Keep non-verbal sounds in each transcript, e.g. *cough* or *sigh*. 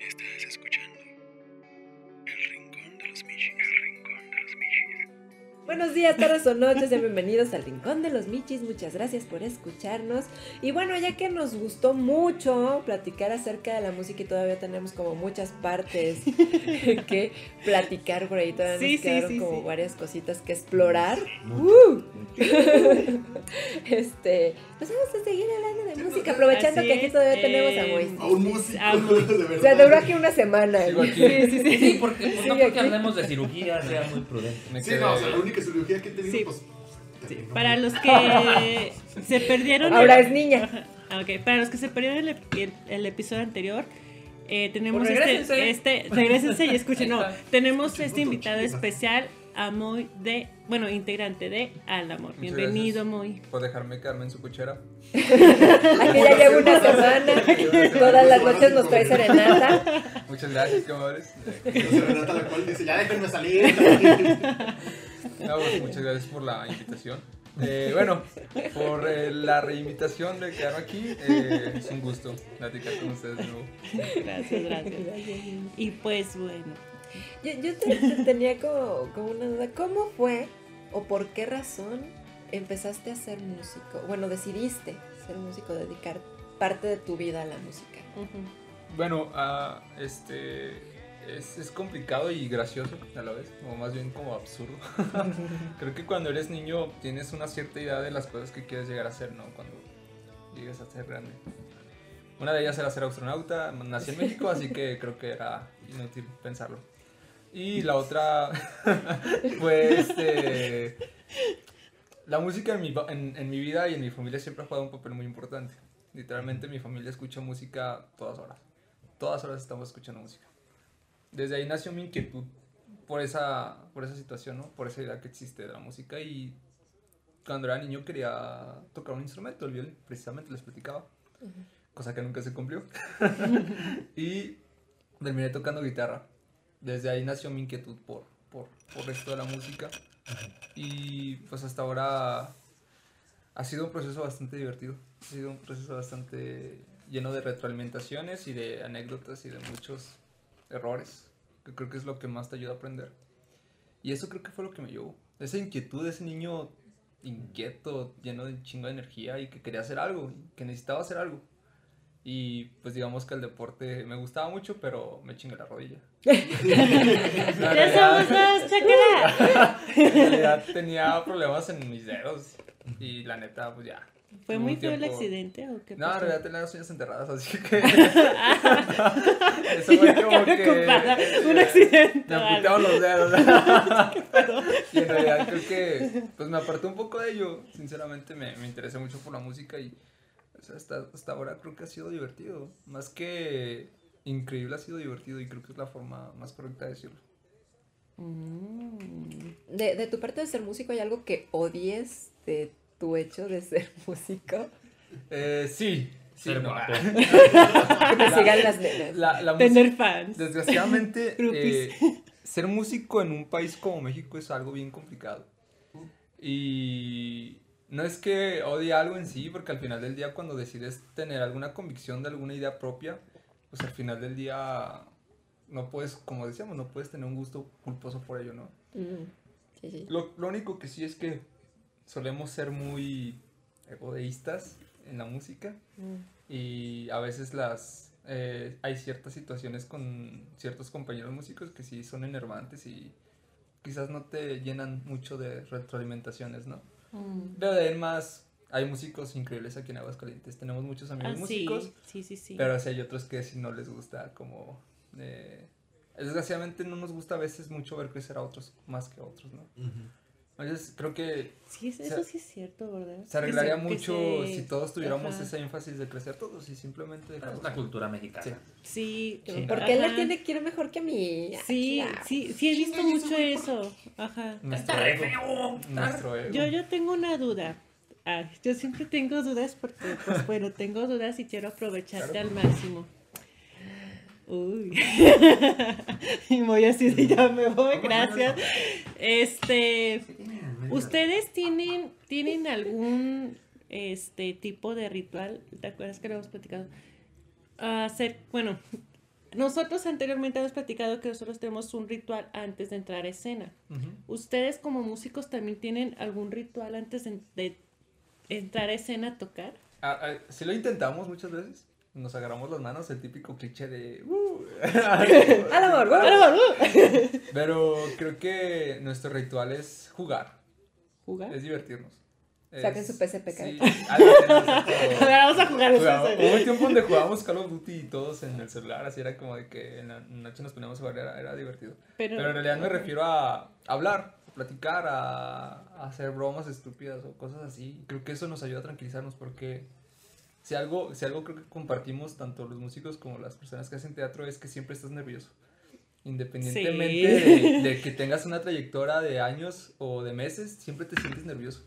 Estás escuchando Buenos días, tardes o noches, sean bienvenidos al Rincón de los Michis. Muchas gracias por escucharnos. Y bueno, ya que nos gustó mucho platicar acerca de la música y todavía tenemos como muchas partes *laughs* que platicar por ahí, todavía Sí, nos sí, quedaron sí, como sí. varias cositas que explorar. ¡Uh! *laughs* este, pues vamos a seguir hablando de música, aprovechando Así que aquí todavía eh, tenemos a Moisés. A un músico, *laughs* de verdad. O sea, duró aquí una semana. Sí, sí, sí. Sí, porque, pues, no porque aquí. hablemos de cirugía, sea muy prudente. Me Sí, no, o sea, la única cirugía que he tenido, Sí. pues. Para los que *laughs* se perdieron. Ahora el- es niña. Ah, Para los que se perdieron el, el- el episodio anterior, eh, tenemos Pues este, este. Regrésense y escuchen. *laughs* No, tenemos Escuchen este invitado especial, a Moy de. Bueno, integrante de Al Amor. Muchas Bienvenido, gracias Moy. Por dejarme quedarme en su cochera. *laughs* Aquí ya llevo una semana. Todas las noches nos trae serenata. Muchas gracias, qué amables. Serenata la cual dice, ya déjenme salir. No, pues, muchas gracias por la invitación. Eh, bueno, por eh, la reinvitación de quedarme aquí, eh, es un gusto platicar con ustedes de nuevo. Gracias, gracias. Y pues bueno. Yo, yo te- te tenía como, como una duda. ¿Cómo fue o por qué razón empezaste a ser músico? Bueno, decidiste ser músico, dedicar parte de tu vida a la música. Bueno, ah, este es, es complicado y gracioso a la vez, o más bien como absurdo. *laughs* Creo que cuando eres niño tienes una cierta idea de las cosas que quieres llegar a ser, ¿no? Cuando llegues a ser grande. Una de ellas era ser astronauta, nací en México, así que creo que era inútil pensarlo. Y la otra *laughs* fue este... La música en mi, en, en mi vida y en mi familia siempre ha jugado un papel muy importante. Literalmente mi familia escucha música todas horas. Todas horas estamos escuchando música. Desde ahí nació mi inquietud por esa, por esa situación, ¿no? Por esa idea que existe de la música y cuando era niño quería tocar un instrumento, el violín, precisamente les platicaba, cosa que nunca se cumplió. *laughs* y terminé tocando guitarra. Desde ahí nació mi inquietud por, por, por esto de la música. Y pues hasta ahora ha sido un proceso bastante divertido. Ha sido un proceso bastante lleno de retroalimentaciones y de anécdotas y de muchos errores, que creo que es lo que más te ayuda a aprender. Y eso creo que fue lo que me llevó. Esa inquietud ese niño inquieto, lleno de chingo de energía y que quería hacer algo, que necesitaba hacer algo. Y pues digamos que el deporte me gustaba mucho, pero me chingué la rodilla. *laughs* La ¡Ya somos dos, *laughs* chacala! realidad tenía problemas en mis dedos. Y la neta, pues ya. ¿Fue muy feo el accidente o qué No, en realidad tenía las uñas enterradas, así que. *laughs* *laughs* Eso fue como que. preocupada. Un accidente. Me apuntaban los dedos. *laughs* y en realidad creo que. Pues me aparté un poco de ello. Sinceramente me, me interesé mucho por la música y. o sea, hasta, hasta ahora creo que ha sido divertido. Más que increíble, ha sido divertido y creo que es la forma más correcta de decirlo. Mm. De, de tu parte de ser músico, ¿hay algo que odies de tu hecho de ser *laughs* músico? Eh, sí. Sí, Ser no. guapo. *laughs* Que me sigan las nenas. La, la música- Tener fans. Desgraciadamente, *laughs* eh, ser músico en un país como México es algo bien complicado. Y no es que odie algo en sí, porque al final del día cuando decides tener alguna convicción de alguna idea propia, pues al final del día no puedes, como decíamos, no puedes tener un gusto culposo por ello, ¿no? Mm, Sí, sí. Lo, lo único que sí es que solemos ser muy egoístas en la música Mm. y a veces las eh, hay ciertas situaciones con ciertos compañeros músicos que sí son enervantes y quizás no te llenan mucho de retroalimentaciones, ¿no? Mm. Pero de más hay músicos increíbles aquí en Aguascalientes, tenemos muchos amigos Ah, músicos, sí, sí, sí. pero sí hay otros que si no les gusta como eh, desgraciadamente no nos gusta a veces mucho ver crecer a otros más que a otros, ¿no? Entonces creo que Sí, es- se- eso sí es cierto, ¿verdad? se arreglaría se- mucho se- si todos tuviéramos Ajá. ese énfasis de crecer todos y simplemente Es dejarlos. la cultura mexicana. Sí. Sí. ¿Por qué le ajá. tiene que ir mejor que a mí? Sí, sí, sí, he visto mucho eso. Ajá. Nuestro Está ego. feo. Nuestro ego. Yo, yo tengo una duda. Ah, yo siempre tengo dudas porque, pues bueno, tengo dudas y quiero aprovecharte Claro. al máximo. Uy. *laughs* y voy así de ya me voy, gracias. Este, ¿ustedes tienen, tienen algún este tipo de ritual? ¿Te acuerdas que lo hemos platicado? Hacer, bueno, nosotros anteriormente hemos platicado que nosotros tenemos un ritual antes de entrar a escena. ¿Ustedes como músicos también tienen algún ritual antes de, de entrar a escena a tocar? Ah, ah, sí lo intentamos muchas veces. Nos agarramos las manos, el típico cliché de... "Uh". *laughs* Pero creo que nuestro ritual es jugar, ¿Jugar? es divertirnos. Saquen Es- su PSP, sí, cara. algo así, no sé, A *laughs* *laughs* pero- ver, vamos a jugar. Hubo un tiempo donde jugábamos Call of Duty y todos en el celular, así era como de que en la noche nos poníamos a jugar, era, era divertido. Pero, Pero en realidad me refiero a hablar, a platicar, a, a hacer bromas estúpidas o cosas así. Creo que eso nos ayuda a tranquilizarnos porque si algo, si algo creo que compartimos tanto los músicos como las personas que hacen teatro es que siempre estás nervioso. Independientemente Sí. de, de que tengas una trayectoria de años o de meses, siempre te sientes nervioso.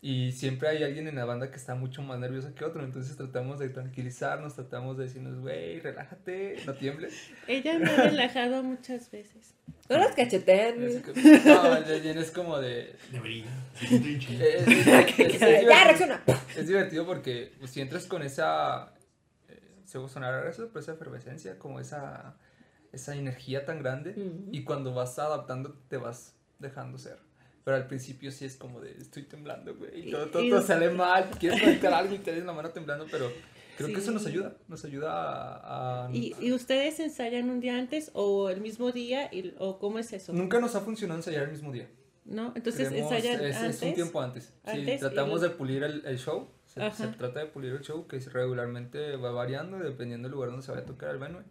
Y siempre hay alguien en la banda que está mucho más nervioso que otro. Entonces tratamos de tranquilizarnos, tratamos de decirnos, güey, relájate, no tiembles. Ella me ha relajado muchas veces. No las cachetean. Es, güey. que- no, es como de... Debería. Es, *laughs* es- Ya, divertido, reacciona. es divertido porque pues, si entras con esa... Eh, se va a sonar eso, pero esa efervescencia, como esa, esa energía tan grande. Ujú. Y cuando vas adaptando, te vas dejando ser. Pero al principio sí es como de, estoy temblando, güey. Y todo, todo, Y- todo *laughs* sale mal. Quieres conectar algo y te la mano temblando, pero creo que Sí. eso nos ayuda. Nos ayuda a... a- ¿Y, y ustedes ensayan un día antes o el mismo día? Y, ¿O cómo es eso? Nunca nos ha funcionado ensayar el mismo día. ¿No? Entonces Creemos- ensayan es, antes. es un tiempo antes. Antes sí, y tratamos luego- de pulir el, el show. Se, se trata de pulir el show, que regularmente va variando dependiendo del lugar donde se vaya a tocar el venue.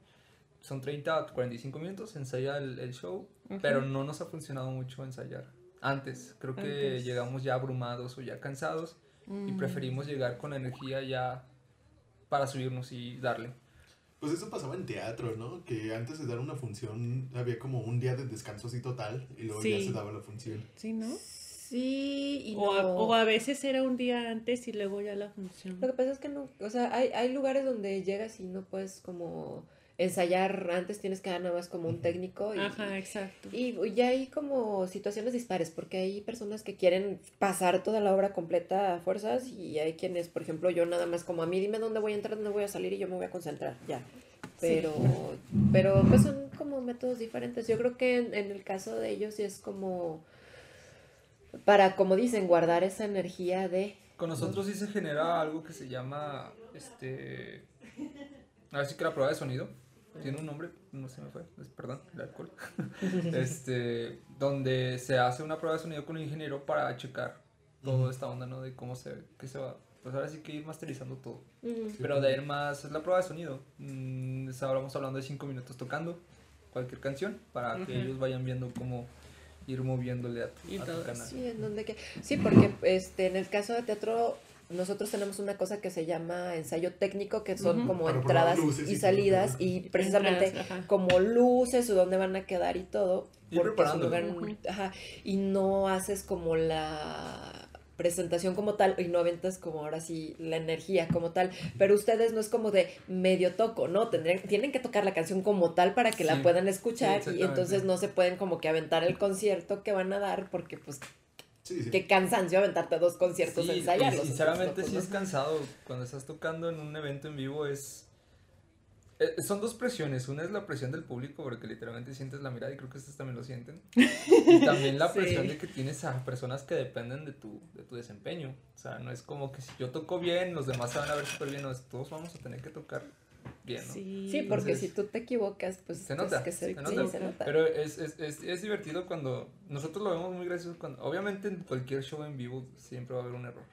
Son 30 a 45 minutos, ensaya el, el show, Ujú. pero no nos ha funcionado mucho ensayar. Antes, creo que Antes. llegamos ya abrumados o ya cansados y Mm. preferimos llegar con energía ya para subirnos y darle. Pues eso pasaba en teatro, ¿no? Que antes de dar una función había como un día de descanso así total y luego ya Sí. se daba la función. ¿Sí, no? Sí, y O, a, no. o a veces era un día antes y luego ya la función. Lo que pasa es que no, o sea, hay, hay lugares donde llegas y no puedes como ensayar antes, tienes que dar nada más como un técnico y, Ajá, exacto. y ya hay como situaciones dispares, porque hay personas que quieren pasar toda la obra completa a fuerzas y hay quienes, por ejemplo, yo nada más como a mí dime dónde voy a entrar, dónde voy a salir y yo me voy a concentrar, ya. Pero, pero pues son como métodos diferentes. Yo creo que en, en el caso de ellos sí es como para, como dicen, guardar esa energía de... Con nosotros sí se genera algo que se llama, este, a ver si que la prueba de sonido, tiene un nombre, no se me fue, es- perdón, el alcohol, *laughs* *laughs* este, donde se hace una prueba de sonido con un ingeniero para checar toda esta onda, ¿no? De cómo se, que se va, pues ahora sí que ir masterizando todo, Mm. pero de ir más, es la prueba de sonido, mm, estábamos hablando de cinco minutos tocando cualquier canción, para que Ujú. ellos vayan viendo cómo ir moviéndole a, Y a tu canal. Sí, en donde que... sí, porque este, en el caso de teatro nosotros tenemos una cosa que se llama ensayo técnico, que son como Para entradas luces y y salidas y precisamente Entradas, como luces o dónde van a quedar y todo. Ir porque es un preparándolo. lugar- ajá, y no haces como la presentación como tal y no aventas como ahora sí la energía como tal, pero ustedes no es como de medio toco, ¿no? Tendrían, tienen que tocar la canción como tal para que la puedan escuchar y entonces no se pueden como que aventar el concierto que van a dar porque pues Sí, sí. qué cansancio aventarte dos conciertos Sí, a ensayarlos. y sinceramente sí pues, es *laughs* cansado. Cuando estás tocando en un evento en vivo es... eh, son dos presiones. Una es la presión del público porque literalmente sientes la mirada y creo que ustedes también lo sienten. Y también la *laughs* Sí. presión de que tienes a personas que dependen de tu, de tu desempeño. O sea, no es como que si yo toco bien, los demás se van a ver súper bien. No, es- todos vamos a tener que tocar bien, ¿no? Sí, Sí, porque Entonces, si tú te equivocas, pues se es nota, que se, se sí, nota. se nota. Pero es, es, es, es divertido cuando nosotros lo vemos muy gracioso cuando obviamente en cualquier show en vivo siempre va a haber un error.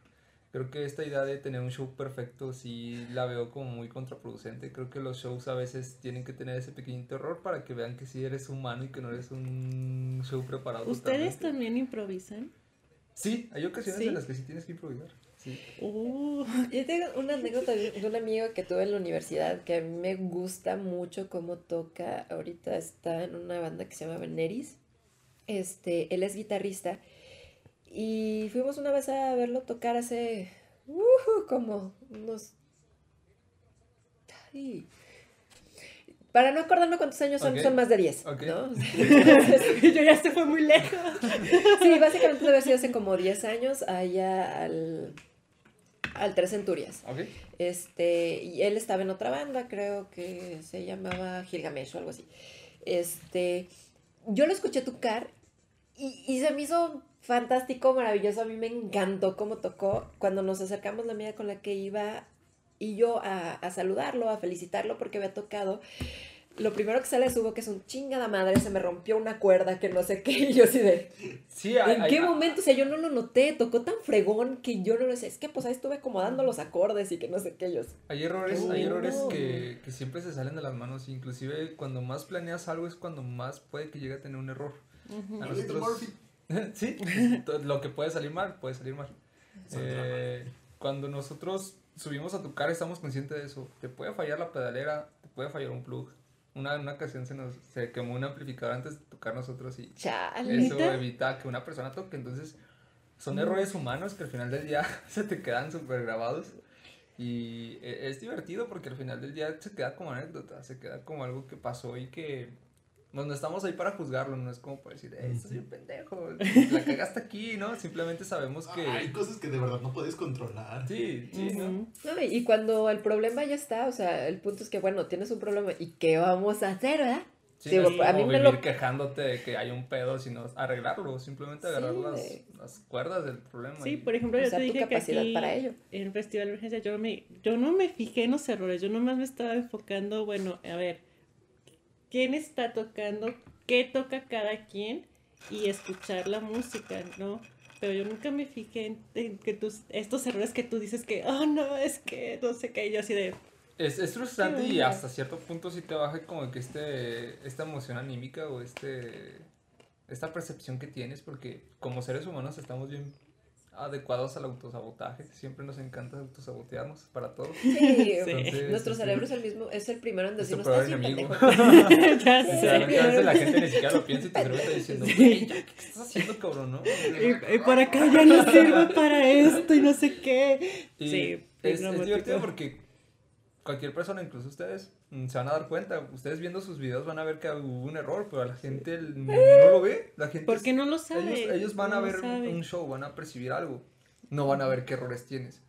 Creo que esta idea de tener un show perfecto sí la veo como muy contraproducente. Creo que los shows a veces tienen que tener ese pequeñito error para que vean que sí eres humano y que no eres un show preparado. ¿Ustedes totalmente. también improvisan? Sí, hay ocasiones ¿Sí? en las que sí tienes que improvisar. Sí. Uh, Yo tengo una anécdota de un amigo que tuve en la universidad que a mí me gusta mucho cómo toca. Ahorita está en una banda que se llama Veneris. Este, él es guitarrista. Y fuimos una vez a verlo tocar hace ujú, como unos. Ay. Para no acordarme cuántos años son, son más de 10. Ok. ¿no? *laughs* *laughs* yo ya se fue muy lejos. *laughs* Sí, básicamente debe haber sido hace como 10 años allá al... al Tres Centurias. Este, y él estaba en otra banda, creo que se llamaba Gilgamesh o algo así. Este, yo lo escuché tocar y, y se me hizo fantástico, maravilloso. A mí me encantó cómo tocó. Cuando nos acercamos la amiga con la que iba y yo a, a saludarlo, a felicitarlo porque había tocado. Lo primero que sale de su boca es un chingada madre, se me rompió una cuerda que no sé qué. *laughs* Y yo así de, Sí, hay- ¿En hay- qué momento? O sea, yo no lo noté, tocó tan fregón que yo no lo sé. Es que pues ahí estuve acomodando los acordes y que no sé qué ellos. Hay errores, Qué hay errores que, que siempre se salen de las manos. Inclusive cuando más planeas algo es cuando más puede que llegue a tener un error. A nosotros, *laughs* sí, to- lo que puede salir mal, puede salir mal. Eh, cuando nosotros subimos a tocar estamos conscientes de eso. Te puede fallar la pedalera, te puede fallar un plug. Una, una ocasión se nos se quemó un amplificador antes de tocar nosotros y Chale. eso evita que una persona toque. Entonces, son errores humanos que al final del día *laughs* se te quedan súper grabados. Y e- es divertido porque al final del día se queda como anécdota, se queda como algo que pasó y que pues, no estamos ahí para juzgarlo, no es como para decir, eh, estás bien pendejo, la cagaste aquí, ¿no? Simplemente sabemos que... Hay cosas que de verdad no puedes controlar. Sí, sí, ¿no? Ujú. No, y y cuando el problema ya está, o sea, el punto es que, bueno, tienes un problema y ¿qué vamos a hacer, verdad? Sí, Sí, no es a mí como me vivir lo- quejándote de que hay un pedo, sino arreglarlo, simplemente agarrar Sí, las, de- las cuerdas del problema. Sí, y- por ejemplo, yo te dije que capacidad aquí para ello. en Festival de Emergencia yo, me, yo no me fijé en los errores, yo nomás me estaba enfocando, bueno, a ver, quién está tocando, qué toca cada quien y escuchar la música, ¿no? Pero yo nunca me fijé en, en que tus, estos errores que tú dices que, oh no, es que no sé qué, y yo así de, Es, es frustrante y hasta cierto punto sí te baja como que este, esta emoción anímica o este, esta percepción que tienes porque como seres humanos estamos bien adecuados al autosabotaje. Siempre nos encanta autosabotearnos para todo. Sí, Entonces, nuestro este, cerebro es el mismo, es el primero en decirnos, bien enemigo. *laughs* ya Sinceramente, a sé. veces la gente ni siquiera lo piensa y tu cerebro está diciendo, "Güey, ya, ¿qué estás haciendo, cabrón? ¿no? Y, y por acá ya no sirve para esto y no sé qué. Y sí, es, es divertido porque cualquier persona, incluso ustedes, mm, se van a dar cuenta. Ustedes viendo sus videos van a ver que hubo un error, pero la gente *laughs* no lo ve. La gente Porque no lo sabe. ellos, ellos van no a ver un show, van a percibir algo. No van a ver qué errores tienes.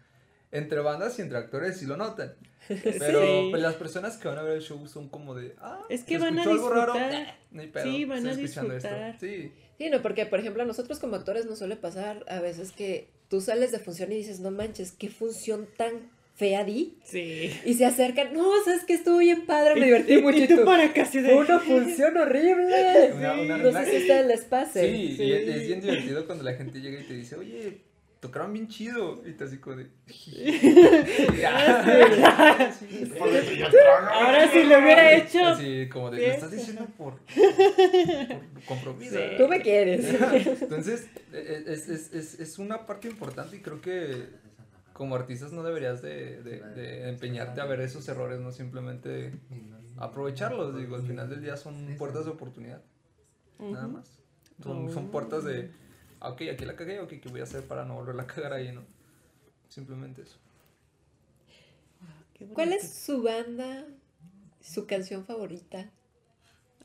Entre bandas y entre actores sí lo notan. *laughs* Pero Sí. pues, las personas que van a ver el show son como de, ah, Es que ¿se van a escuchó algo raro? disfrutar. No hay pedo, Sí, van estoy a escuchando esto". disfrutar. Sí. Sí, no, porque por ejemplo a nosotros como actores nos suele pasar a veces que tú sales de función y dices, no manches, qué función tan fea di. Sí. Y se acercan, no, sabes que estuvo bien padre, me divertí y- mucho. y Y tú tú, para casi de. una función horrible. Una- una- no sé si a ustedes les pase. Sí, y es, es bien divertido cuando la gente llega y te dice, oye, tocaron bien chido. Y te así como de. *laughs* Sí. Ahora si lo hubiera hecho. Así como de, Sí. lo estás diciendo por, por compromiso. Sí. Tú me quieres. Entonces, e- es, es, es, es una parte importante y creo que como artistas no deberías de, de, de empeñarte a ver esos errores, no simplemente aprovecharlos. Digo, al final del día son puertas de oportunidad, nada más. Son, son puertas de, ah, ok, aquí la cagué, ok, ¿qué voy a hacer para no volverla a cagar ahí, no? Simplemente eso. ¿Cuál es su banda, su canción favorita?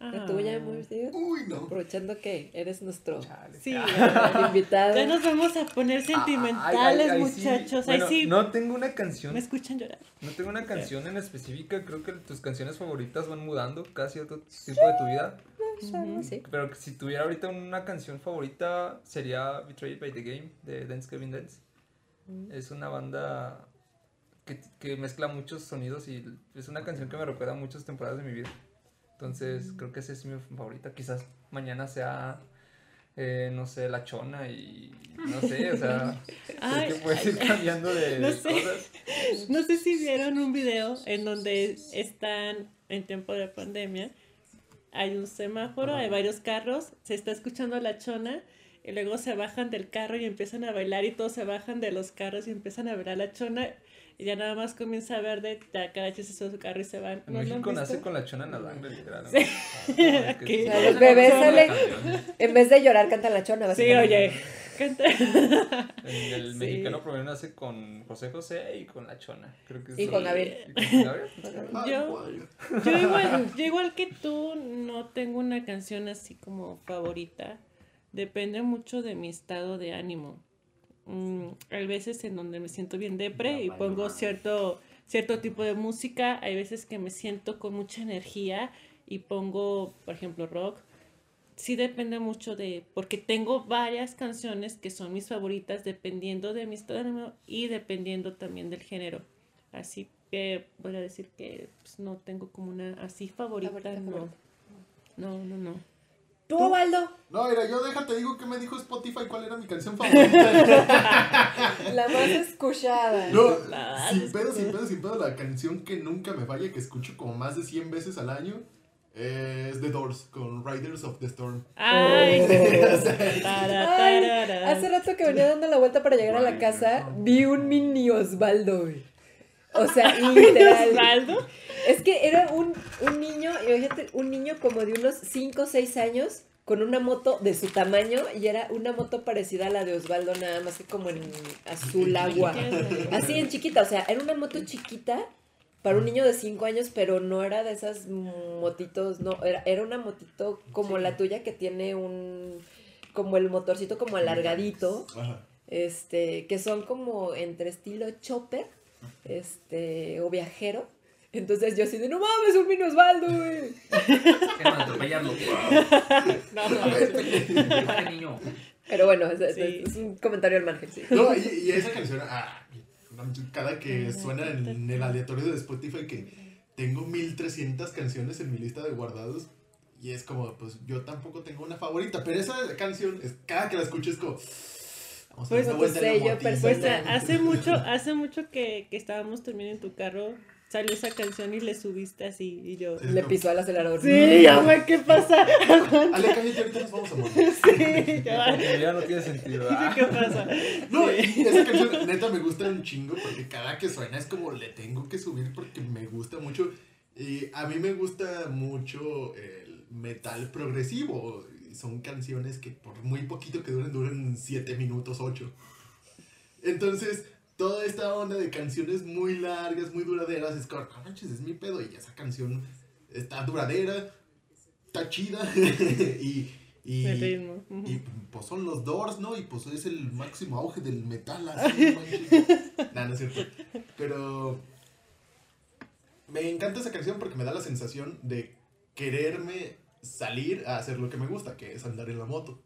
La tuya, amor, ¿sí? Uy, no. Aprovechando que eres nuestro Chale. Sí, *laughs* invitado. ya nos vamos a poner Ah, sentimentales, ay, ay, sí. muchachos. Bueno, Ahí sí No tengo una canción. me escuchan llorar. No tengo una canción en específica, creo que tus canciones favoritas van mudando casi a otro tiempo de tu vida. Ujú. Sí. Pero si tuviera ahorita una canción favorita sería Betrayed by the Game de Dance Kevin Dance. Es una banda que, que mezcla muchos sonidos y es una canción que me recuerda a muchas temporadas de mi vida. Entonces creo que esa es mi favorita. Quizás mañana sea, eh, no sé, La Chona y no sé, o sea, *laughs* Ay, que puede ir cambiando de, *laughs* no sé. cosas. No sé si vieron un video en donde están en tiempo de pandemia. Hay un semáforo, hay varios carros, se está escuchando la chona y luego se bajan del carro y empiezan a bailar y todos se bajan de los carros y empiezan a bailar la chona y ya nada más comienza a ver de sube a su carro y se van. En ¿No México nace con la chona en la sangre, literal. ¿no? Sí. Ah, como Aquí. que- O sea, los bebés salen-. En vez de llorar, canta la chona. Sí, oye, *laughs* canta. El, el Sí. mexicano promedio nace con José José y con la chona. Creo que Y Gabriel. y con Gabriel. *laughs* Yo- guay. Yo igual, yo igual que tú no tengo una canción así como favorita. Depende mucho de mi estado de ánimo. Mm, hay veces en donde me siento bien depre Ya y pongo cierto, cierto tipo de música. Hay veces que me siento con mucha energía y pongo, por ejemplo, rock. Sí depende mucho de, porque tengo varias canciones que son mis favoritas dependiendo de mi estado de ánimo y dependiendo también del género. Así que voy a decir que pues, no tengo como una así favorita, Favorita, no. favorita. No, no, no. ¿Tú, Waldo? No, mira, yo déjate, digo que me dijo Spotify cuál era mi canción favorita. *laughs* La más escuchada. No, La- sin pedo, sin pedo, sin pedo, la canción que nunca me falla, que escucho como más de 100 veces al año, es The Doors, con Riders of the Storm. Ay, *laughs* *laughs* Ay, hace rato que venía dando la vuelta para llegar a la casa, vi un mini Osvaldo. O sea, literal. Osvaldo. Es que era un, un niño, imagínate, un niño como de unos 5 o 6 años con una moto de su tamaño y era una moto parecida a la de Osvaldo, nada más que como en azul agua. Así en chiquita, o sea, era una moto chiquita para un niño de 5 años, pero no era de esas motitos, no, era, era una motito como la tuya que tiene un, como el motorcito como alargadito, Ajá. este, que son como entre estilo chopper, este, o viajero. Entonces yo así de, no mames, un mini Osvaldo, güey. Atropellarlo. *laughs* No, no. Este niño. Pero bueno, es, es- Sí. es un comentario al margen, sí. No, y, y esa canción, ah, cada que suena en el aleatorio de Spotify que tengo 1300 canciones en mi lista de guardados y es como, pues yo tampoco tengo una favorita, pero esa canción, es, cada que la escucho es como... Vamos a Pues. Pues personal. a- hace mucho, hace mucho que, que estábamos también en tu carro, salió esa canción y le subiste así y yo. Le pisó al acelerador. Sí, ya güey, ¿qué pasa? *laughs* Ale, cállate, ahorita nos vamos a morir. Sí, *laughs* Porque ya no tiene sentido. Ah, ¿Qué pasa? No, Sí. esa canción neta me gusta un chingo porque cada que suena es como le tengo que subir porque me gusta mucho. Y a mí me gusta mucho el metal progresivo. Son canciones que por muy poquito que duren, duran 7 minutos, 8. Entonces, toda esta onda de canciones muy largas, muy duraderas, es como, no manches, es mi pedo. Y esa canción está duradera, está chida. *laughs* y, y, El ritmo. ujú. y pues son los Doors, ¿no? Y pues es el máximo auge del metal, así, no. *laughs* Nah, no es cierto. Pero me encanta esa canción porque me da la sensación de quererme salir a hacer lo que me gusta, que es andar en la moto.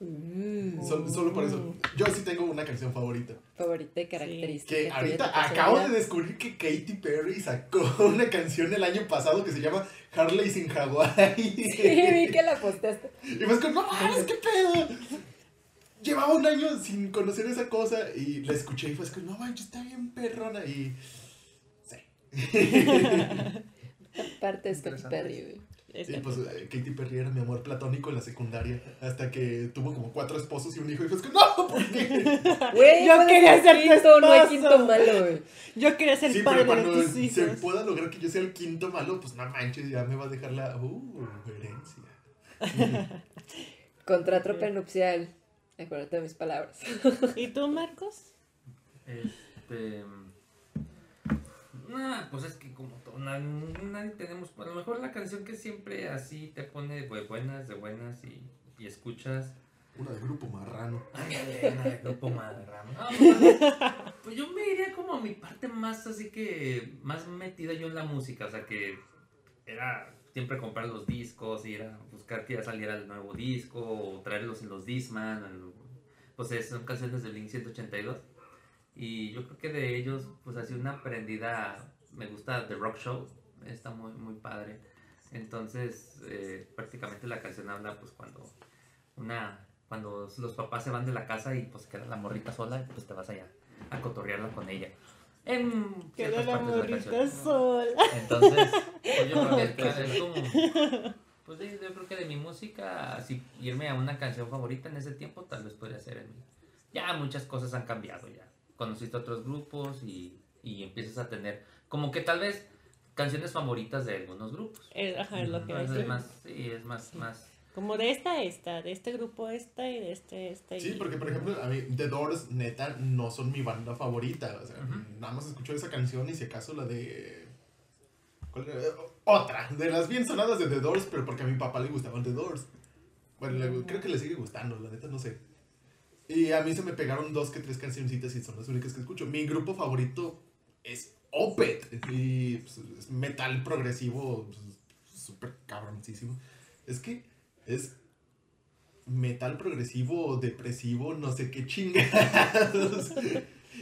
Mm, Sol- solo por eso. Yo sí tengo una canción favorita. favorita y característica. Que ahorita acabo de descubrir que Katy Perry sacó *laughs* una canción el año pasado que se llama Harley sin Hawaii. *laughs* Sí, vi que la posteaste. Y pues con, no mames, qué pedo. Llevaba un año sin conocer esa cosa y la escuché y fue como, no manches, está bien perrona. Y. Sí. *laughs* Parte es Katy. Perry, güey. Y pues eh, Katy Perry era mi amor platónico en la secundaria. Hasta que tuvo como cuatro esposos y un hijo. Y fue como, no, ¿por qué? *laughs* Güey, Yo quería ser quinto, no hay quinto malo, güey. Yo quería ser Sí, padre pero de cuando tus se hijos. pueda lograr que yo sea el quinto malo, pues no manches, ya me va a dejar la. Uh, herencia. *laughs* Contrato prenupcial. Acuérdate de mis palabras. ¿Y tú, Marcos? Este. Nah, pues es que como todo, na- nadie tenemos. A lo mejor la canción que siempre así te pone de buenas, de buenas y, y escuchas. Una de grupo marrano. Ándale, una de grupo Madrano. No, pues, *laughs* pues yo me iría como a mi parte más así que. Más metida yo en la música. O sea que era siempre comprar los discos, ir a buscar que ya saliera el nuevo disco, o traerlos en los Discman. en- pues es- son canciones del Link 182. Y yo creo que de ellos, pues así una aprendida. Me gusta The Rock Show. Está muy, muy padre. Entonces, eh, prácticamente la canción habla, pues cuando una cuando los papás se van de la casa y pues queda la morrita sola, pues te vas allá a cotorrearla con ella. En Queda la de morrita sola. Entonces, pues yo creo que es como, pues yo creo que de mi música, así irme a una canción favorita en ese tiempo, tal vez podría ser en Ya muchas cosas han cambiado ya. Conociste otros grupos y, y empiezas a tener, como que tal vez canciones favoritas de algunos grupos. Ajá, es lo que Entonces, es más, sí, es más, más. Como de esta, esta, de este grupo, esta y de este, esta. y- Sí, porque por ejemplo, a mí The Doors, neta, no son mi banda favorita. O sea, nada más escucho esa canción y si acaso la de. ¿cuál era? Otra, de las bien sonadas de The Doors, pero porque a mi papá le gustaban The Doors. Bueno, le- creo que le sigue gustando, la neta, no sé. Y a mí se me pegaron dos que tres cancioncitas y son las únicas que escucho. Mi grupo favorito es Opet. Y pues, es metal progresivo pues, súper cabroncísimo. Es que es metal progresivo, depresivo, no sé qué chingados.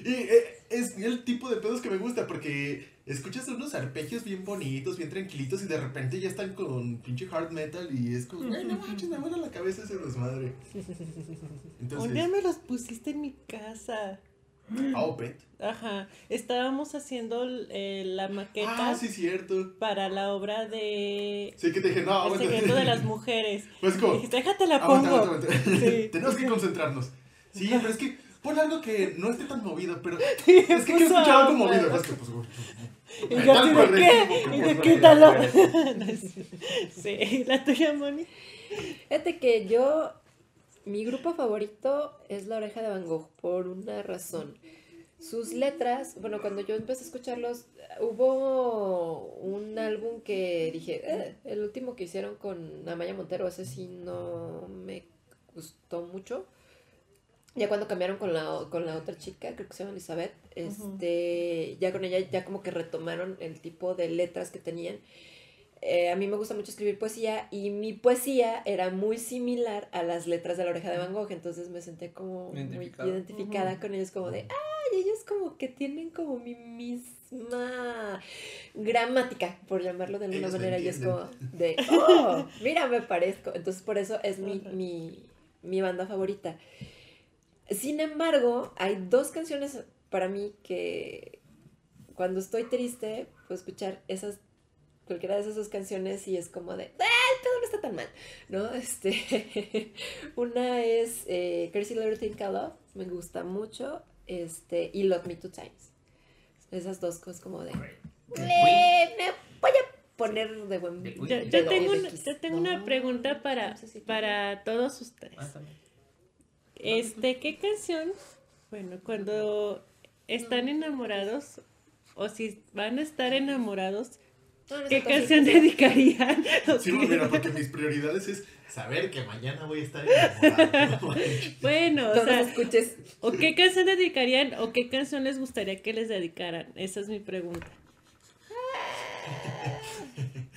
Y eh, es el tipo de pedos que me gusta porque escuchas unos arpegios bien bonitos, bien tranquilitos y de repente ya están con pinche hard metal y es como, ay, no manches, me vuela la cabeza ese desmadre. Un día Entonces, me los pusiste en mi casa. ah. Ajá. Estábamos haciendo eh, la maqueta Ah, sí, cierto. para la obra de Sí, que te dije, no, El aguanta. secreto de las *laughs* mujeres. Pues como, Dijiste, déjate la aguanta, pongo. aguanta, aguanta. Sí. *laughs* Tenemos que concentrarnos. Sí, pero es que pon algo que no esté tan movido, pero *laughs* es Sí, que quiero escuchar algo movido. Es que, pues, Y yo metal así de, ¿qué? Y yo, por- quítalo. sí, la tuya, Moni. Fíjate que yo, mi grupo favorito es La Oreja de Van Gogh, por una razón. Sus letras, bueno, cuando yo empecé a escucharlos, hubo un álbum que dije, "Eh", el último que hicieron con Amaya Montero, ese sí no me gustó mucho. Ya cuando cambiaron con la, con la otra chica, creo que se llama Elizabeth, este, ya con ella ya como que retomaron el tipo de letras que tenían. Eh, a mí me gusta mucho escribir poesía y mi poesía era muy similar a las letras de la oreja de Van Gogh, entonces me senté como Identificada. muy identificada con ellos, como de, ay, ellos como que tienen como mi misma gramática, por llamarlo de alguna Ellos manera, y es como de, *laughs* oh, mira, me parezco. Entonces por eso es mi, Ajá. mi, mi banda favorita. Sin embargo, hay dos canciones para mí que cuando estoy triste, puedo escuchar esas cualquiera de esas dos canciones y es como de, ¡ah, el pedo no está tan mal! ¿No? *laughs* Este, *laughs* una es eh, Crazy Little Thing Called Love, me gusta mucho, este, y Love Me Two Times. Esas dos cosas como de, "Eh, me voy a poner de buen Yo, yo tengo, una, X". yo tengo una pregunta para, para todos ustedes. Este, ¿qué canción? Bueno, cuando están enamorados o si van a estar enamorados, ¿qué canción dedicarían? *laughs* Sí, mira, porque mis prioridades es saber que mañana voy a estar enamorado. *laughs* Bueno, o sea, escuches. ¿o qué canción dedicarían o qué canción les gustaría que les dedicaran? Esa es mi pregunta. *laughs*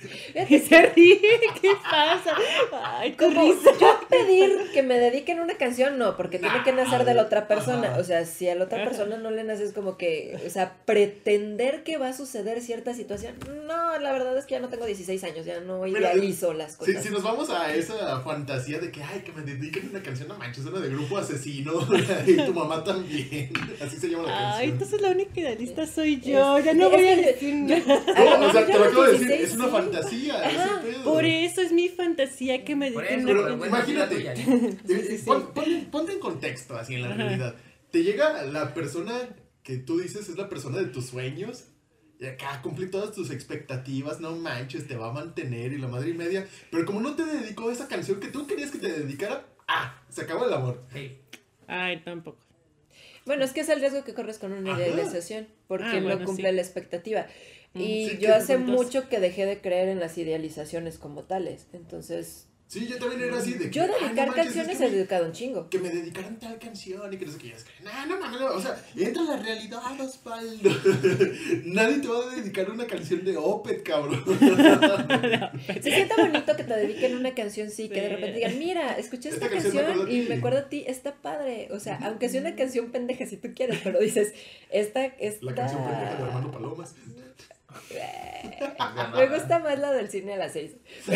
Fíjate Y se ríe, ¿qué *laughs* pasa? Ay, tu Como risa. yo pedir que me dediquen una canción, no, porque tiene que nacer de la otra persona. Ajá. O sea, si a la otra persona no le nace, es como que, o sea, pretender que va a suceder cierta situación. No, la verdad es que ya no tengo 16 años, ya no Mira, idealizo las cosas. si nos vamos a esa fantasía de que, ay, que me dediquen una canción, no manches, una de grupo asesino, *laughs* y tu mamá también, así se llama la Ay, canción. entonces la única idealista soy yo. Ya no Es voy a decir nada. No, *laughs* o sea, te lo acabo de decir, 16, es una sí. fantasía, Ajá, ese pedo. Por eso es mi fantasía que me dediquen pero imagínate. *laughs* sí, pon- pon- ponte en contexto, así en la Ajá. realidad. Te llega la persona que tú dices es la persona de tus sueños. Y acá cumple todas tus expectativas, no manches, te va a mantener y la madre y media. Pero como no te dedicó esa canción que tú querías que te dedicara, ah, se acabó el amor. Sí. Ay, tampoco. Bueno, es que es el riesgo que corres con una Ajá. idealización, porque Ah, bueno, no cumple sí. la expectativa. Y Sí, yo que hace mucho que dejé de creer en las idealizaciones como tales. Entonces, Sí, yo también era así de que. yo "Ay, no dedicar es canciones que he me- dedicado un chingo. que me dedicaran tal canción y que no sé qué. Y es que, no, no mames, no, o sea, entra la realidad, Osvaldo. *laughs* Nadie te va a dedicar una canción de Opet, cabrón. *laughs* *laughs* Se siente bonito que te dediquen una canción, sí, que de repente digan, mira, escuché esta, Esta canción y ti". me acuerdo a ti, está padre. O sea, aunque sea una canción pendeja si tú quieres, pero dices, esta, esta... La canción pendeja de Armando Palomas. *laughs* Me gusta más la del cine a las seis. *laughs*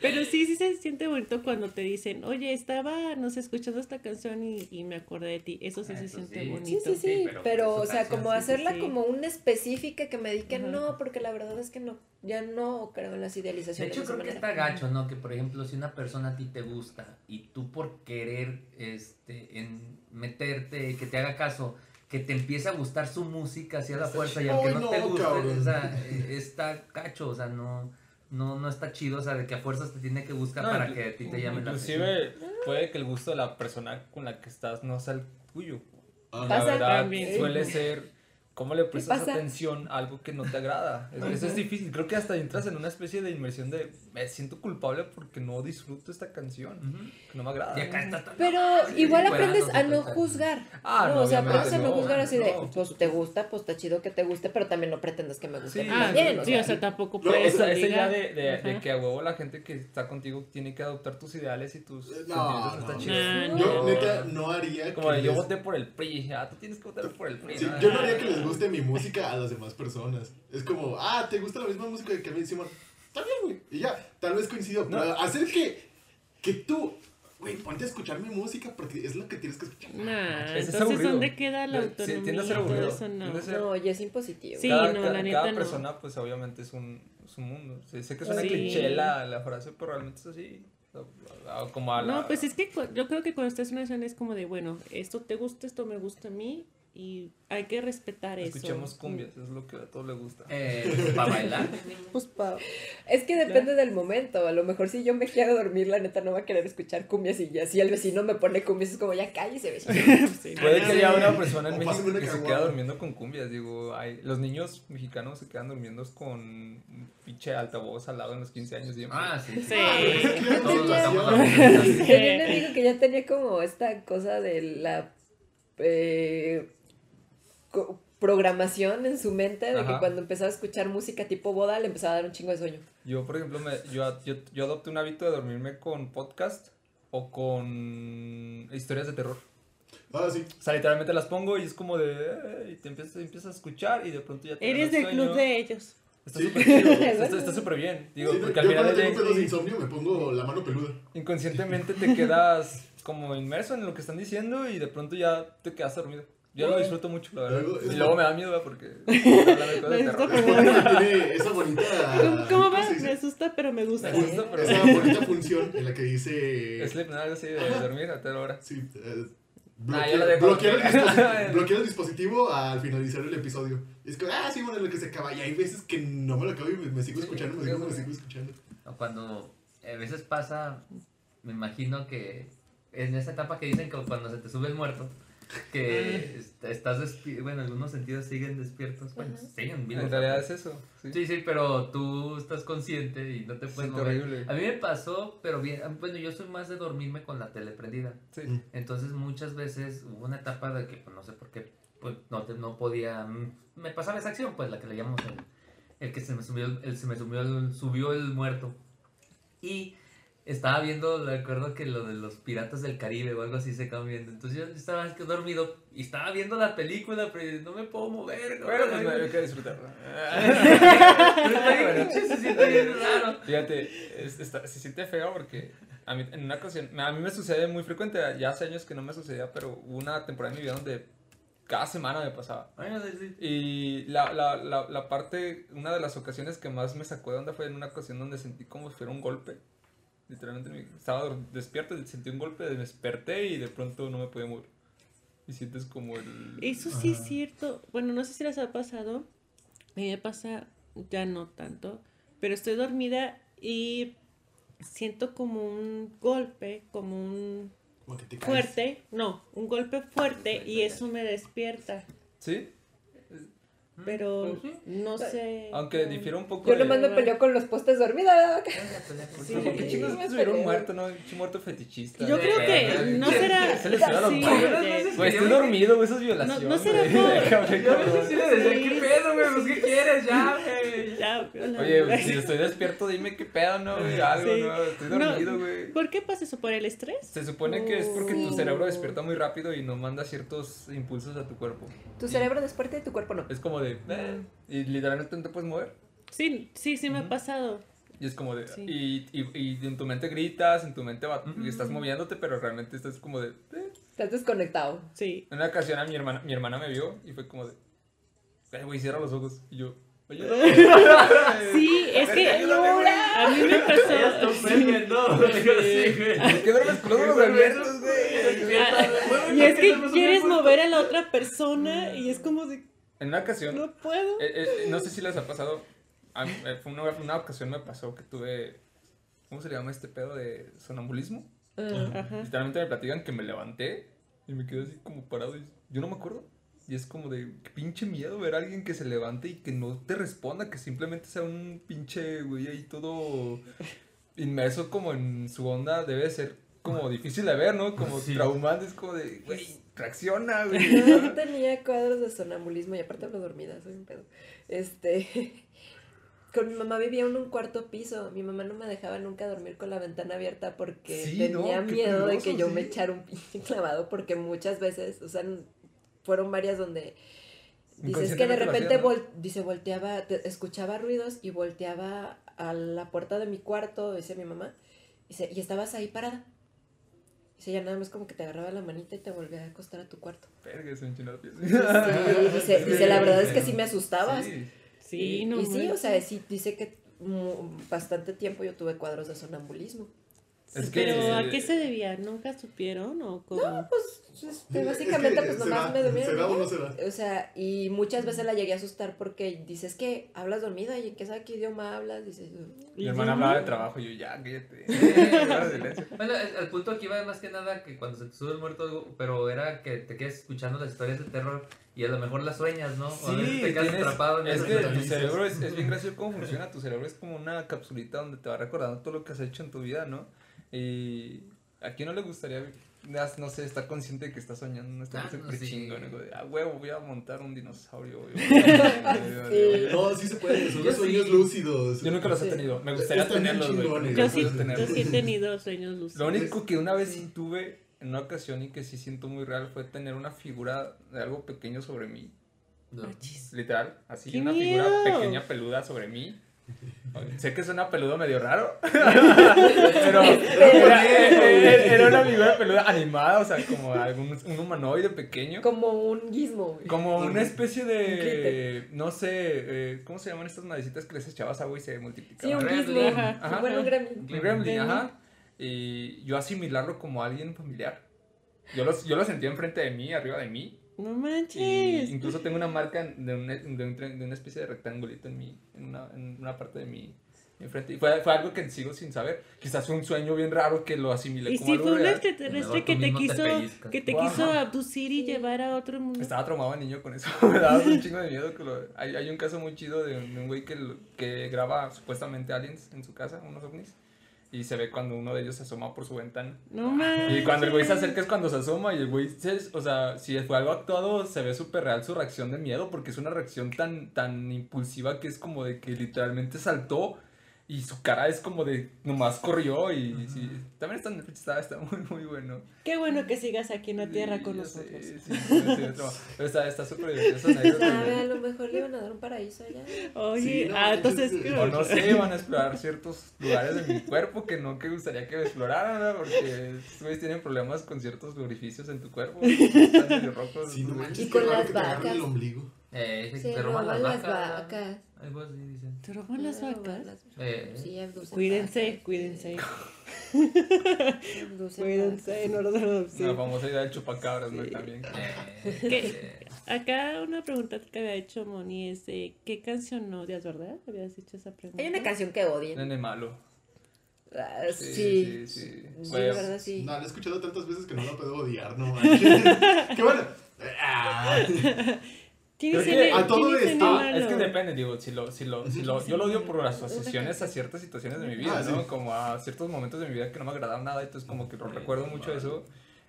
Pero sí, sí se siente bonito cuando te dicen, oye, estaba, no sé, escuchando esta canción y, y me acordé de ti. Eso sí Ah, se siente sí. Bonito. sí, sí, Sí, pero, pero o sea, canción, como hacerla sí. como una específica que me dediquen, no, porque la verdad es que no, ya no creo en las De idealizaciones. hecho, de esa creo que está gacho, ¿no? Que por ejemplo, si una persona a ti te gusta y tú por querer este, en meterte, que te haga caso, que te empiece a gustar su música así a la fuerza y aunque Ay, no, te no, guste, o sea, eh, está gacho, o sea, no, no, no está chido, o sea, de que a fuerzas te tiene que buscar No, para que a ti te llamen la atención. Inclusive puede que el gusto de la persona con la que estás no sea el tuyo. Ah, La Pasa verdad también. suele ser ¿Cómo le prestas atención a algo que no te agrada? Es- Eso es difícil. Creo que hasta entras en una especie de inmersión de me siento culpable porque no disfruto esta canción, que no me agrada. Y acá está tan- Pero igual aprendes a no pues, juzgar. Ah, no, no, o sea, aprendes a no no, juzgar así de, no. pues te gusta, pues está chido que te guste, pero también no pretendas que me guste Sí, Ah, también. o sí, sea. o sea, tampoco No, puedes Esa, esa idea de, de, de que a huevo la gente que está contigo tiene que adoptar tus ideales y tus No, sentimientos está no, chido. no. Yo neta no haría Como que yo les- voté por el PRI, ah, tú tienes que votar por el PRI. Sí, ¿no? yo no haría que les guste mi música a las demás personas. Es como, ah, ¿te gusta la misma música que a mí, Simón? Está bien, güey. Y ya, tal vez coincido. No. Pero hacer que, que tú, güey, ponte a escuchar mi música porque es lo que tienes que escuchar. Nah, entonces aburrido. ¿dónde queda la Sí, autonomía? tiende a ser aburrido. eso? No. A ser- No, ya es impositivo. Sí, cada, no, cada- la neta cada no. persona, pues obviamente es un, es un mundo. Sí, sé que suena Sí. cliché la, la frase, pero realmente es así. Como a la- No, pues es que yo creo que cuando estás en una escena es como de, bueno, esto te gusta, esto me gusta a mí y hay que respetar eso. Escuchemos cumbias, es lo que a todos les gusta. Eh, para bailar. *laughs* Pues, pa- Es que depende del momento. A lo mejor si yo me quiero dormir, la neta no va a querer escuchar cumbias y ya si el vecino me pone cumbias es como ya cállese vecino. *laughs* Sí. Puede que haya sí. una persona en O México que se queda durmiendo con cumbias. Digo, hay, los niños mexicanos se quedan durmiendo con un pinche altavoz al lado en los 15 años siempre. Ah, sí. Sí. *laughs* Todos lo hacemos Sí. ahorita. Tenía un amigo que ya tenía como esta cosa de la eh, programación en su mente de que cuando empezaba a escuchar música tipo boda le empezaba a dar un chingo de sueño. Yo, por ejemplo, me, yo, yo, yo adopté un hábito de dormirme con podcast o con historias de terror. Ah, sí. O sea, literalmente las pongo y es como de... eh, y te empiezas, empiezas a escuchar y de pronto ya te Eres del sueño. club de ellos. Está Sí. súper chido, *laughs* está- bien. Digo, Sí, porque al yo final cuando del tengo pedos de insomnio me pongo la mano peluda. inconscientemente te quedas como inmerso en lo que están diciendo y de pronto ya te quedas dormido. Yo lo disfruto mucho, la verdad. Luego, Y luego me da miedo ¿verdad? porque *laughs* Tiene esa bonita. ¿Cómo, dice? Me asusta, pero me gusta. Me gusta, pero- Esa bonita función en la que dice. Sleep, ¿no? algo así de dormir a tal hora. Sí, eh, Ah, bloquear, yo lo dejo. bloquear el dispositivo, *laughs* bloquear el dispositivo al finalizar el episodio. Es que, ah, sí, bueno, lo que se acaba. Y hay veces que no me lo acabo y me, me sigo escuchando, me sí, sigo, me sigo escuchando. Cuando a veces pasa, me imagino que en esa etapa que dicen que cuando se te sube el muerto, *laughs* que est- estás despierto, bueno, algunos sentidos siguen despiertos, bueno, siguen vivos. En realidad es eso. Sí. Sí, sí, pero tú estás consciente y no te puedes Sí, mover. horrible. A mí me pasó, pero bien, bueno, yo soy más de dormirme con la tele prendida. Sí. Entonces muchas veces hubo una etapa de que, pues no sé por qué, pues no, te- no podía, mm, me pasaba esa acción, pues la que le llamamos el, el que se me subió, el, el- se me subió el, subió el muerto. Y estaba viendo, recuerdo que lo de los piratas del Caribe o algo así se estaban viendo. Entonces yo estaba dormido y estaba viendo la película, pero no me puedo mover. ¿no? Bueno, pues no, hay que. *laughs* Pero pinche, se siente bien raro. Fíjate, es- está- se siente feo porque a mí en una ocasión, a mí me sucede muy frecuente, ya hace años que no me sucedía, pero hubo una temporada en mi vida donde cada semana me pasaba. Bueno, sí, sí. Y la, la, la, la parte, una de las ocasiones que más me sacó de onda fue en una ocasión donde sentí como si fuera un golpe. Literalmente me- estaba despierto sentí un golpe, me desperté y de pronto no me podía mover. Y sientes como el... Eso sí es cierto. Bueno, no sé si les ha pasado. A mí me pasa ya no tanto. Pero estoy dormida y siento como un golpe, como un Como que te caes. fuerte. No, un golpe fuerte y eso me despierta. ¿Sí? Pero Pues sí. no sé. Aunque difiere un poco Yo de... nomás me peleo con los postes dormida. Sí, Sí. ¿Qué chingos me estuvieron peleo. muerto, no? Un muerto fetichista. Yo creo que no será. Se les suena los sí, oye. Güey, estoy dormido, güey, eso es violación. No- no será por- *laughs* *laughs* Yo a veces sí le decía, Sí. ¿qué pedo, güey? Pues, ¿qué quieres? Ya, güey. *laughs* Ya, Oye, güey, si estoy despierto, dime qué pedo, ¿no? güey? Algo, Sí. ¿no? Estoy No. dormido, güey. ¿Por qué pasa eso? ¿Por el estrés? Se supone que es porque tu Sí. cerebro despierta muy rápido y no manda ciertos impulsos a tu cuerpo. Tu cerebro despierta y tu cuerpo no. Es como de... eh, y literalmente no te puedes mover. Sí, sí, sí me ha pasado. Y es como de... Sí. Y, y, y en tu mente gritas, en tu mente va- Ujú. y estás moviéndote, pero realmente estás como de... eh. Estás desconectado. Sí. En una ocasión a mi hermana, mi hermana me vio y fue como de... Eh, güey, cierra los ojos. Y yo... Oye... Sí, es que a mí me pasó. Y es que quieres mover a la otra persona y es como de, En una ocasión... no puedo. Eh, eh, no sé si les ha pasado. Eh, fue una, una ocasión me pasó que tuve. ¿Cómo se le llama este pedo de sonambulismo? Ah. Literalmente me platican que me levanté y me quedé así como parado y yo no me acuerdo. Y es como de pinche miedo ver a alguien que se levante y que no te responda, que simplemente sea un pinche güey ahí todo inmerso como en su onda. Debe ser como *laughs* difícil de ver, ¿no? Como Sí. traumante, es como de, güey, reacciona, *laughs* güey. Yo tenía cuadros de sonambulismo y aparte hablo dormida, soy un pedo. Este. *laughs* Con mi mamá vivía en un cuarto piso. Mi mamá no me dejaba nunca dormir con la ventana abierta porque Sí, tenía miedo de que yo me echara un pinche clavado porque muchas veces, o sea, fueron varias donde dices que de repente hacías, ¿no? vol- dice volteaba, te- escuchaba ruidos y volteaba a la puerta de mi cuarto, dice mi mamá, dice, y estabas ahí parada. Dice, ya nada más como que te agarraba la manita y te volvía a acostar a tu cuarto. Verga, se dice, *laughs* dice, la verdad es que sí me asustabas. Sí. No y sí, o sea, sí, dice que bastante tiempo yo tuve cuadros de sonambulismo. Es que- Pero ¿a qué se debía? ¿Nunca supieron o cómo? Pues, este, Es básicamente, que pues nomás da, me dormía. ¿se da o no se da? O sea, y muchas veces la llegué a asustar porque dices que hablas dormida y qué sabe qué idioma hablas. Dices, Mi hermana hablaba de trabajo y yo, ya, cállate. *laughs* Bueno, el, el punto aquí va más que nada que cuando se te sube el muerto, pero era que te quedes escuchando las historias de terror y a lo mejor las sueñas, ¿no? O a veces Sí, te quedas tienes- atrapado en es que tu cerebro es, es bien gracioso cómo funciona. Tu cerebro es como una capsulita donde te va recordando todo lo que has hecho en tu vida, ¿no? Y a quién no le gustaría, no sé, estar consciente de que estás soñando, no estar Ah, súper sí. chingón, ¿no? De, ah, huevo, voy a montar un dinosaurio. güey". *laughs* Sí. No, sí se puede, son los sueños sí. lúcidos. Yo nunca los he tenido, me gustaría Están tenerlos, güey. Yo sí, yo sí he tenido sueños lúcidos. Lo único que una vez sí tuve en una ocasión y que sí siento muy real fue tener una figura de algo pequeño sobre mí. No. Achis. Literal, así ¡Qué una miedo! figura pequeña peluda sobre mí. Sé que suena peludo medio raro, *laughs* pero era, era- una figura peluda animada, o sea, como algún, un humanoide pequeño. como un gizmo. güey. Como una especie Un de, glitter. no sé, eh, ¿cómo se llaman estas madrecitas que les echabas agua y se Sí, multiplicaban? un Gremlin. gizmo. Ajá, ajá. Bueno, un gremlin. Un gremlin, ajá. Y yo asimilarlo como alguien familiar. Yo lo, yo lo sentía enfrente de mí, arriba de mí. No Y manches. incluso tengo una marca de, un- de, un- de una especie de rectangulito en, mi, en, una, en una parte de mi enfrente. Y fue, fue algo que sigo sin saber. Quizás fue un sueño bien raro que lo asimilé Y como si algo fue un extraterrestre que te te quiso, pellizcas. que te Ajá. quiso abducir y Sí. llevar a otro mundo. Estaba traumado niño con eso. *laughs* Me daba un chingo de miedo. Que lo- hay, hay un caso muy chido de un, güey que, que graba supuestamente aliens en su casa, unos ovnis. Y se ve cuando uno de ellos se asoma por su ventana. No. Y cuando el güey se acerca es cuando se asoma y el güey, se- o sea, si fue algo actuado, se ve súper real su reacción de miedo porque es una reacción tan, tan impulsiva que es como de que literalmente saltó y su cara es como de nomás corrió y sí, también está, en Netflix, está, está muy, muy bueno. Qué bueno que sigas aquí en la tierra Sí, con ya sé, nosotros. sí, pero está está súper divertido *laughs* a lo mejor le iban a dar un paraíso allá. Oye, Sí, no, ah, entonces. O no sé, van a explorar ciertos lugares de mi cuerpo que no que gustaría que exploraran, ¿verdad? Porque güeyes tienen problemas con ciertos orificios en tu cuerpo. *laughs* Están rojos. Sí, no Y qué con las vacas. el ombligo. Eh, Se te roban las roban las vacas. vacas. Algo así dicen. ¿Te roban las vacas? las- Eh, Sí, Cuídense, vacas. cuídense. Cuídense, no los adopten. La famosa idea del chupacabras, ¿no? Sí. También. eh, ¿Qué? eh, Acá una pregunta que había hecho Moni es de ¿qué canción no odias, verdad? Habías hecho esa pregunta. Hay una canción que odien. Nene malo. Ah, Sí, sí. sí, sí. Sí, Bueno, verdad, sí. No, la he escuchado tantas veces que no la puedo odiar, no *laughs* manches. Qué bueno. Ah. ¿Quién Creo es que el, a todo esto- Ah, es que depende, digo, si lo, si lo, *laughs* si lo, yo lo odio por las asociaciones a ciertas situaciones de mi vida, Ah, sí. ¿no? Como a ciertos momentos de mi vida que no me agradaban nada, entonces como que lo recuerdo mucho eso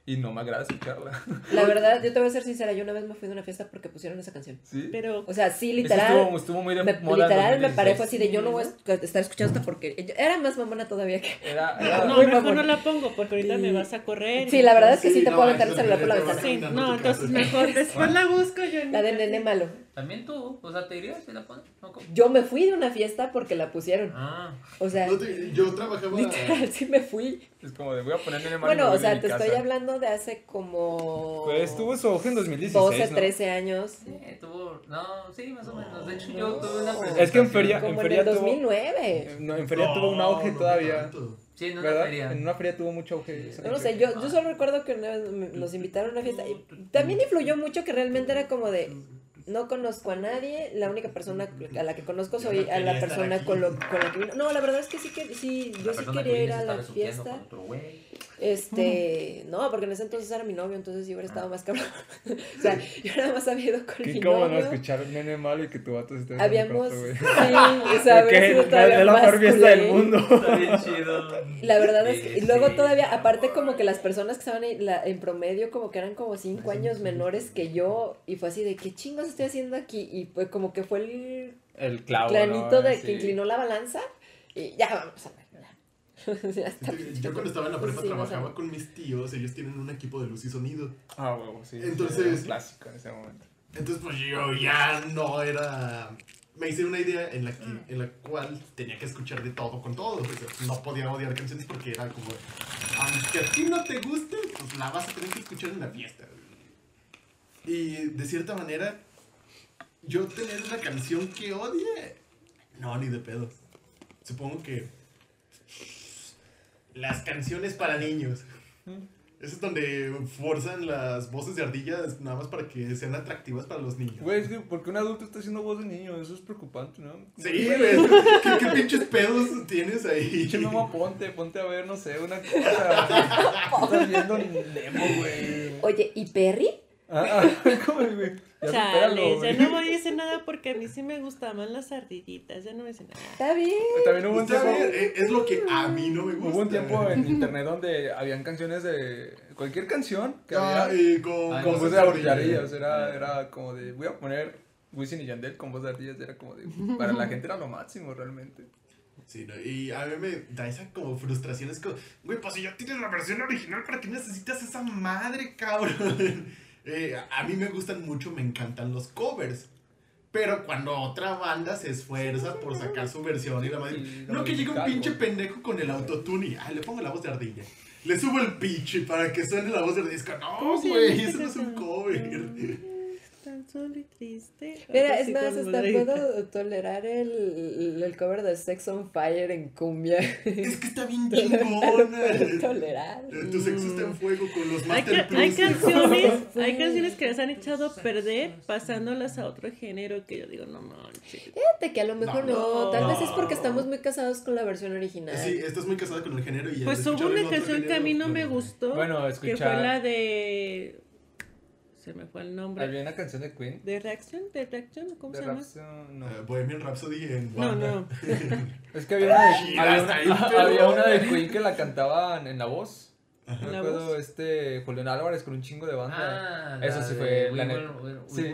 y no me agrada escucharla. *laughs* La verdad, yo te voy a ser sincera, yo una vez me fui de una fiesta porque pusieron esa canción. ¿Sí? Pero O sea, sí, literal. estuvo, estuvo muy de me- moda literal me 2016. paré fue así de yo no voy a estar escuchando esta porque era más mamona todavía que Era, *laughs* era- no, mejor mamón. no la pongo porque ahorita me vas a correr. Sí, la verdad es que sí, Sí, te no, puedo aventar el celular por la ventana. Sí, no, entonces mejor después la *laughs* busco yo. La de nene malo. También tú, o sea, te irías si la pones. ¿No? Yo me fui de una fiesta porque la pusieron. Ah, O sea, No te- yo trabajaba. literal, sí me fui. es como de voy a poner nene malo y me Bueno, o sea, te estoy hablando de hace como Pues tuvo su auge en 2016, 12, ¿no? 13 años. sí, tuvo. No, sí, más o menos. De hecho, yo tuve una No. presentación. Es que en feria- Como en, feria el tuvo- 2009. No, en feria No, tuvo un auge no todavía. tanto. Sí, en una ¿Verdad? feria. En una feria tuvo mucho auge. Yo no sé, yo, yo solo recuerdo que una vez nos invitaron a una fiesta. Y también influyó mucho que realmente era como de. No conozco a nadie, la única persona a la que conozco soy no a la persona con, lo- con la que vino. No, la verdad es que sí que sí, La yo sí que quería ir a la fiesta. Este, no, porque en ese entonces era mi novio, entonces yo hubiera estado más cabrón. *laughs* o sea, yo nada más había ido con Qué mi cómodo no novio. escuchar nene malo y que tu vato se esté Habíamos, sí, o sea, *laughs* sido todavía la más mejor fiesta del mundo. Está bien chido. La verdad es que, y luego sí. todavía, aparte como que las personas que estaban en, la- en promedio como que eran como cinco años menores que yo, y fue así de, ¿qué chingos estoy haciendo aquí? Y pues como que fue el El clavo. ¿no? de Sí. que inclinó la balanza, y ya vamos a ver. *laughs* Yo cuando estaba en la Pues prepa sí, trabajaba o sea. con mis tíos, ellos tienen un equipo de luz y sonido. Ah, huevo, sí. Entonces- Era un clásico en ese momento. Entonces, pues yo ya no era. Me hice una idea en la, que, en la cual tenía que escuchar de todo con todo. Sea, no podía odiar canciones porque era como. Aunque a ti no te guste, pues la vas a tener que escuchar en la fiesta. Y de cierta manera, yo tener una canción que odie. No, ni de pedo. Supongo que. Las canciones para niños. Eso es donde forzan las voces de ardillas nada más para que sean atractivas para los niños. Güey, es que porque un adulto está haciendo voz de niño, eso es preocupante, ¿no? Sí, güey. *laughs* ¿Qué, qué pinches pedos tienes ahí? Pinche Memo, ponte, ponte a ver, no sé, una cosa. *laughs* Estás viendo Nemo, güey. Oye, ¿y Perry? Ah, ah, *laughs* ¿cómo, güey? Chale, ya no voy a decir nada porque a mí sí me gustaban las ardillitas, ya no voy a decir nada. Está bien. También hubo un tiempo. bien, Es lo que a mí no me gusta. Hubo un tiempo en *laughs* internet donde habían canciones de. Cualquier canción que Ah, había. eh, con, Ah, Con voces voz de ardillas. ardillas, era, era como de. Voy a poner Wisin y Yandel con voz de ardillas, era como de. Para la gente era lo máximo realmente. Sí, ¿no? y a mí me da esa como frustración. Es como, güey, pues si ya tienes la versión original, ¿para qué necesitas esa madre, cabrón? Eh, a mí me gustan mucho, me encantan los covers. Pero cuando otra banda se esfuerza por sacar su versión y la madre. Sí, No que llega un pinche pendejo con el autotune y ah, le pongo la voz de ardilla. Le subo el pitch para que suene la voz de ardilla. Es como, no, ¿Cómo se güey, eso no es un cover. Solo y triste. Mira, es más, hasta puedo tolerar el, el cover de Sex on Fire en cumbia. Es que está bien *laughs* Lo chingona. puedo tolerar. Tu sexo está en fuego con los Hay, ca- hay canciones, *laughs* hay canciones que les han echado a perder pasándolas a otro género que yo digo, no manches. Fíjate que a lo mejor no, No, tal vez es porque estamos muy casados con la versión original. Sí, estás muy casada con el género y el Pues hubo una canción que a mí no me gustó. Bueno, Que fue escuchar. la de. Se me fue el nombre. Había una canción de Queen. ¿De reacción? ¿De reacción? ¿Cómo De se llama? Rhapsody, no. Eh, Bohemian Rhapsody en No, no. *laughs* Es que había una de, *laughs* había había una de Queen que la cantaban en la voz. Ajá. Me ¿La acuerdo este Julián Álvarez con un chingo de banda. Ah, Eso sí fue, la Will- Sí.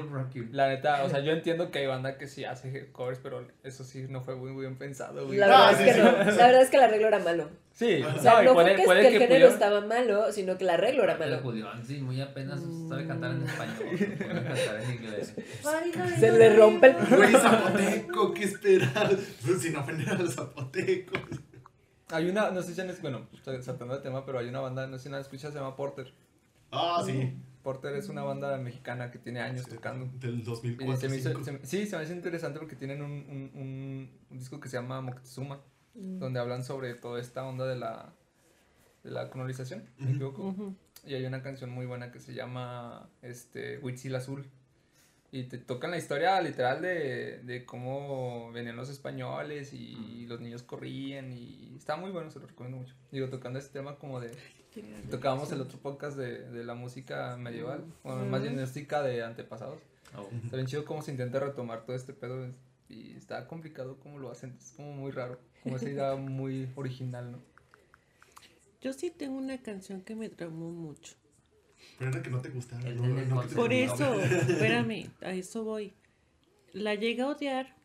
La neta, o sea, yo *laughs* entiendo que hay banda que sí hace covers, pero eso sí no fue muy bien pensado, güey. La verdad sí, es que sí. no. La verdad es que el arreglo era malo. Sí, O sea, no puede, fue que, puede que que el género pudieron- estaba malo, sino que el arreglo era malo. Julián, sí, muy apenas sabe cantar en español. Cantar en inglés. Se le rompe el... Güey, zapoteco, ¿qué esperas? Sin ofender a los zapotecos. Hay una, no sé si han es bueno, saltando de tema, pero hay una banda, no sé si la escuchas, se llama Porter. Ah, sí. Porter es una banda mexicana que tiene años tocando. Del Y 2004. se me hizo- 2005. se me- sí, se me hace interesante porque tienen un, un, un, un disco que se llama Moctezuma, donde hablan sobre toda esta onda de la, de la colonización, ¿me equivoco? Y hay una canción muy buena que se llama este, Huitzil Azul. Y te tocan la historia literal de, de cómo venían los españoles y los niños corrían y está muy bueno, se lo recomiendo mucho. Digo, tocando este tema como de... Tocábamos el otro podcast de, de la música medieval, bueno, más bien música de antepasados. Oh. Está bien chido cómo se intenta retomar todo este pedo y está complicado cómo lo hacen, es como muy raro, como esa idea *laughs* muy original, ¿no? Yo sí tengo una canción que me traumó mucho. Pero era que no te gustaba. El no, no que te Por eso, espérame, a eso voy. La llegué a odiar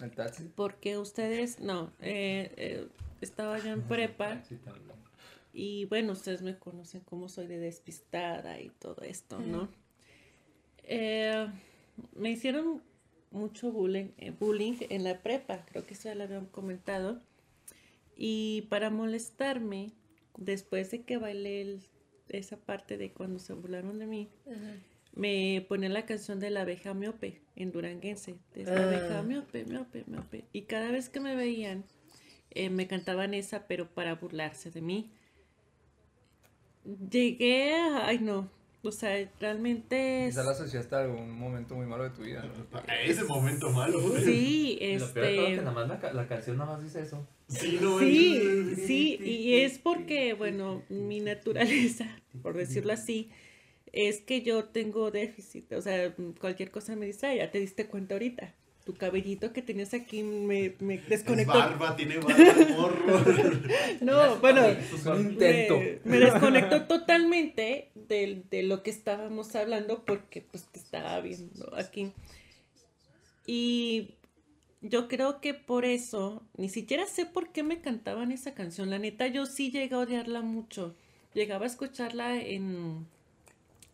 El taxi. porque ustedes, no, eh, eh, estaba yo en prepa Sí, también. y bueno, ustedes me conocen como soy de despistada y todo esto, ¿no? Eh, me hicieron mucho bullying, eh, bullying en la prepa, creo que eso ya lo habían comentado. Y para molestarme, después de que bailé el- esa parte de cuando se burlaron de mí, me ponían la canción de la abeja miope en duranguense. De la Ah. abeja miope, miope, miope. Y cada vez que me veían, eh, me cantaban esa, pero para burlarse de mí. Llegué a, ay no, O sea, realmente es... Quizá la asociaste a algún momento muy malo de tu vida, ese momento malo. Sí, Y Lo peor todo es que este... nada más la, la canción nada más dice eso. Sí, no, Sí, sí, y es porque, bueno, mi naturaleza, por decirlo así, es que yo tengo déficit. O sea, cualquier cosa me distrae, ya te diste cuenta ahorita. Tu cabellito que tenías aquí me, me Es desconectó. barba, tiene barba, morro. *laughs* No, bueno, intento. me, me desconectó totalmente de, de lo que estábamos hablando porque pues te estaba viendo aquí. Y yo creo que por eso, ni siquiera sé por qué me cantaban esa canción. La neta, yo sí llegué a odiarla mucho. Llegaba a escucharla en,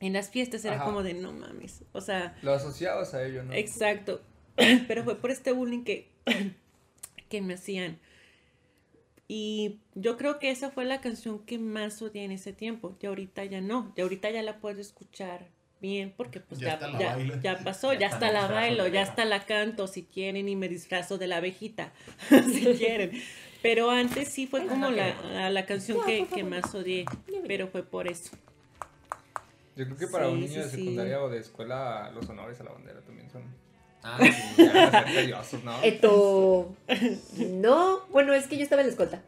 en las fiestas, era Ajá. como de no mames. O sea, Lo asociabas a ello, ¿no? Exacto. *clears throat* Pero fue por este bullying que, *clears throat* que me hacían. Y yo creo que esa fue la canción que más odié en ese tiempo. Y ahorita ya no. Y ahorita ya la puedo escuchar bien porque pues Ya ya, ya, pasó, *laughs* Ya ya hasta la bailo, ya hasta la canto si quieren y me disfrazo de la abejita, *laughs* si quieren. Pero antes sí fue como la, la, la canción que, que más odié, pero fue por eso. Yo creo que para un Sí, niño de sí. secundaria o de escuela, los honores a la bandera también son Ah, sí. ya, ser ¿no? Esto. No, bueno, es que yo estaba en la escolta.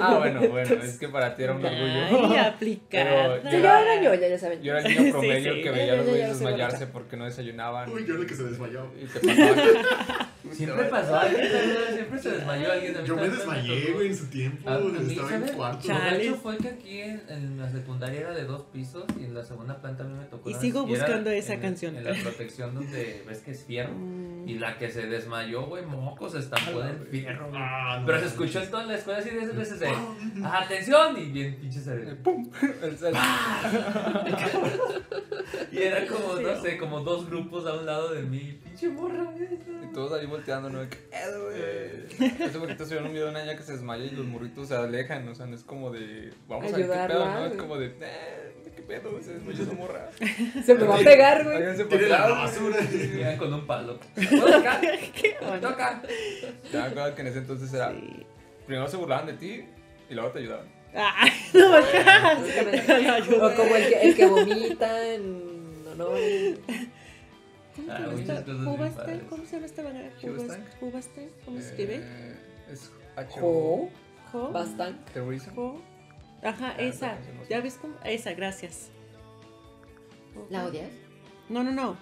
Ah, bueno, bueno, es que para ti era un orgullo. Ay, aplicada. Pero Sí, yo era ñoña, ya saben. Yo era el niño promedio Sí, sí. que veía a los güeyes ya, se desmayarse porque no desayunaban. Uy, yo era el que se desmayó. Y te pasaba. *laughs* Siempre pasó alguien, siempre se desmayó alguien. Yo me desmayé, güey, en su tiempo. A- a mí, Estaba en cuarto. Chale. Lo gacho fue que aquí en, en la secundaria era de dos pisos y en la segunda planta a mí me tocó. Y sigo buscando esa canción. En la protección donde ves que es fierro. Y la que se desmayó, güey, mocos, estampó en el fierro, güey. Ah, no Pero se escuchó en toda la escuela así de esas veces de ¡Atención! Y bien pinche cerebro. ¡Pum! *laughs* El- Y era como, no sé, como dos grupos a un lado de mí. Pinche morra, güey. Y todos ahí volteando, ¿no? ¿Qué pedo, güey? Hace poquito subieron un video de una niña que se desmaya y los morritos se alejan, o sea, no es como de, vamos a ver qué pedo, ¿no? Es como de, eh, ¿qué pedo? Se desmayó esa morra. Se me va a pegar, güey. Para la basura. con un palo. ¿Puedo tocar? Toca. Ya me acuerdo que en ese entonces era, Sí. primero se burlaban de ti y luego te ayudaban. Ay, *laughs* no, Básicamente. O como el que, el que vomita en honor. ¿Cómo Ah, se llama esta- padres. ¿Cómo se escribe? Eh, es H bastante. Terrorism. Jo. Ajá, Ah, esa. no. ¿Ya ves cómo? Esa, gracias. ¿La odias? No, no, no.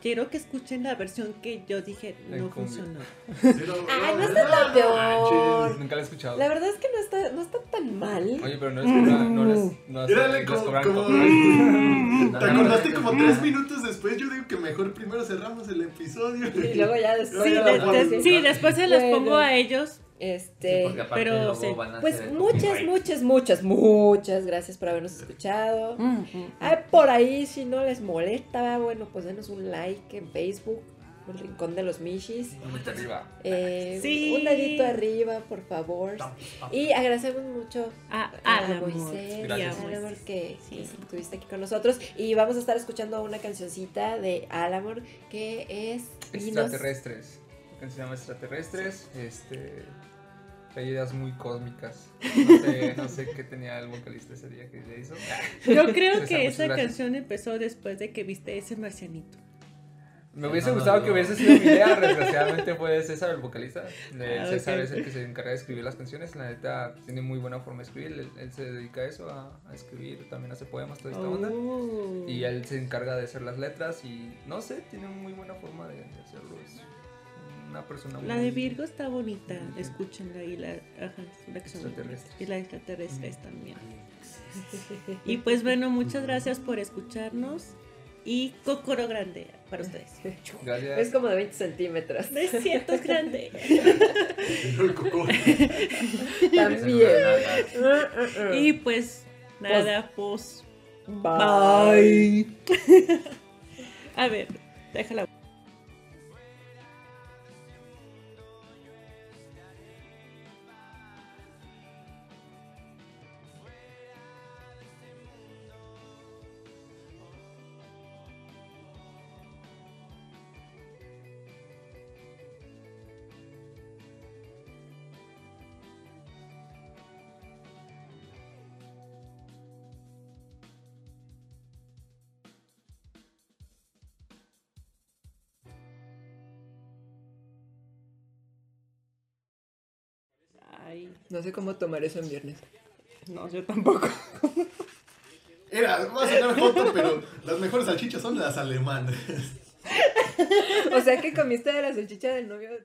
Quiero que escuchen la versión que yo dije no funcionó. Pero, Ah, no está tan peor. Nunca la he escuchado. La verdad es que no está, no está tan mal. Oye, pero no les cobran, no no Mírale como, como-. *laughs* ¿Te acordaste como tres minutos después? Yo digo que mejor primero cerramos el episodio. Y luego ya *laughs* después. Sí, después se Bueno. pongo a ellos. Este. porque aparte pero luego sí. van a Pues muchas, muchas, muchas, muchas gracias por habernos escuchado. Ay, por ahí, si no les molesta, bueno, pues denos un like en Facebook, el Rincón de los Michis. Manita arriba. Eh, Sí. Un dedito arriba, por favor. Y agradecemos mucho A, a. Moisés, Gracias. a Alamor que, Sí. que estuviste aquí con nosotros. Y vamos a estar escuchando una cancioncita de Alamor que es. Extraterrestres. Canción se llama Extraterrestres. Este. Ideas muy cósmicas. No sé, no sé qué tenía el vocalista ese día que le hizo. Yo creo *laughs* César, que esa gracias. canción empezó después de que viste ese marcianito. Me hubiese No, no, gustado no. que hubiese sido mi idea. Desgraciadamente fue César el vocalista. Ah, César ok. es el que se encarga de escribir las canciones. La neta tiene muy buena forma de escribir. Él, él se dedica a eso, a, a escribir. También hace poemas, toda esta onda. Oh. Y él se encarga de hacer las letras y no sé, tiene muy buena forma de, de hacerlo. Es una persona La muy- de Virgo está bonita, escúchenla y la, ajá, son Extraterrestres. y la de extraterrestres también. Y pues bueno, muchas gracias por escucharnos y cocoro grande para ustedes. *laughs* Gracias. Es como de 20 centímetros. Es cierto, es grande. *laughs* También. *laughs* Y pues nada, pues Bye. a ver, déjala. No sé cómo tomar eso en viernes. no, yo tampoco. *laughs* Era, va a sonar joto, pero las mejores salchichas son las alemanas. *laughs* O sea que comiste de la salchicha del novio de tu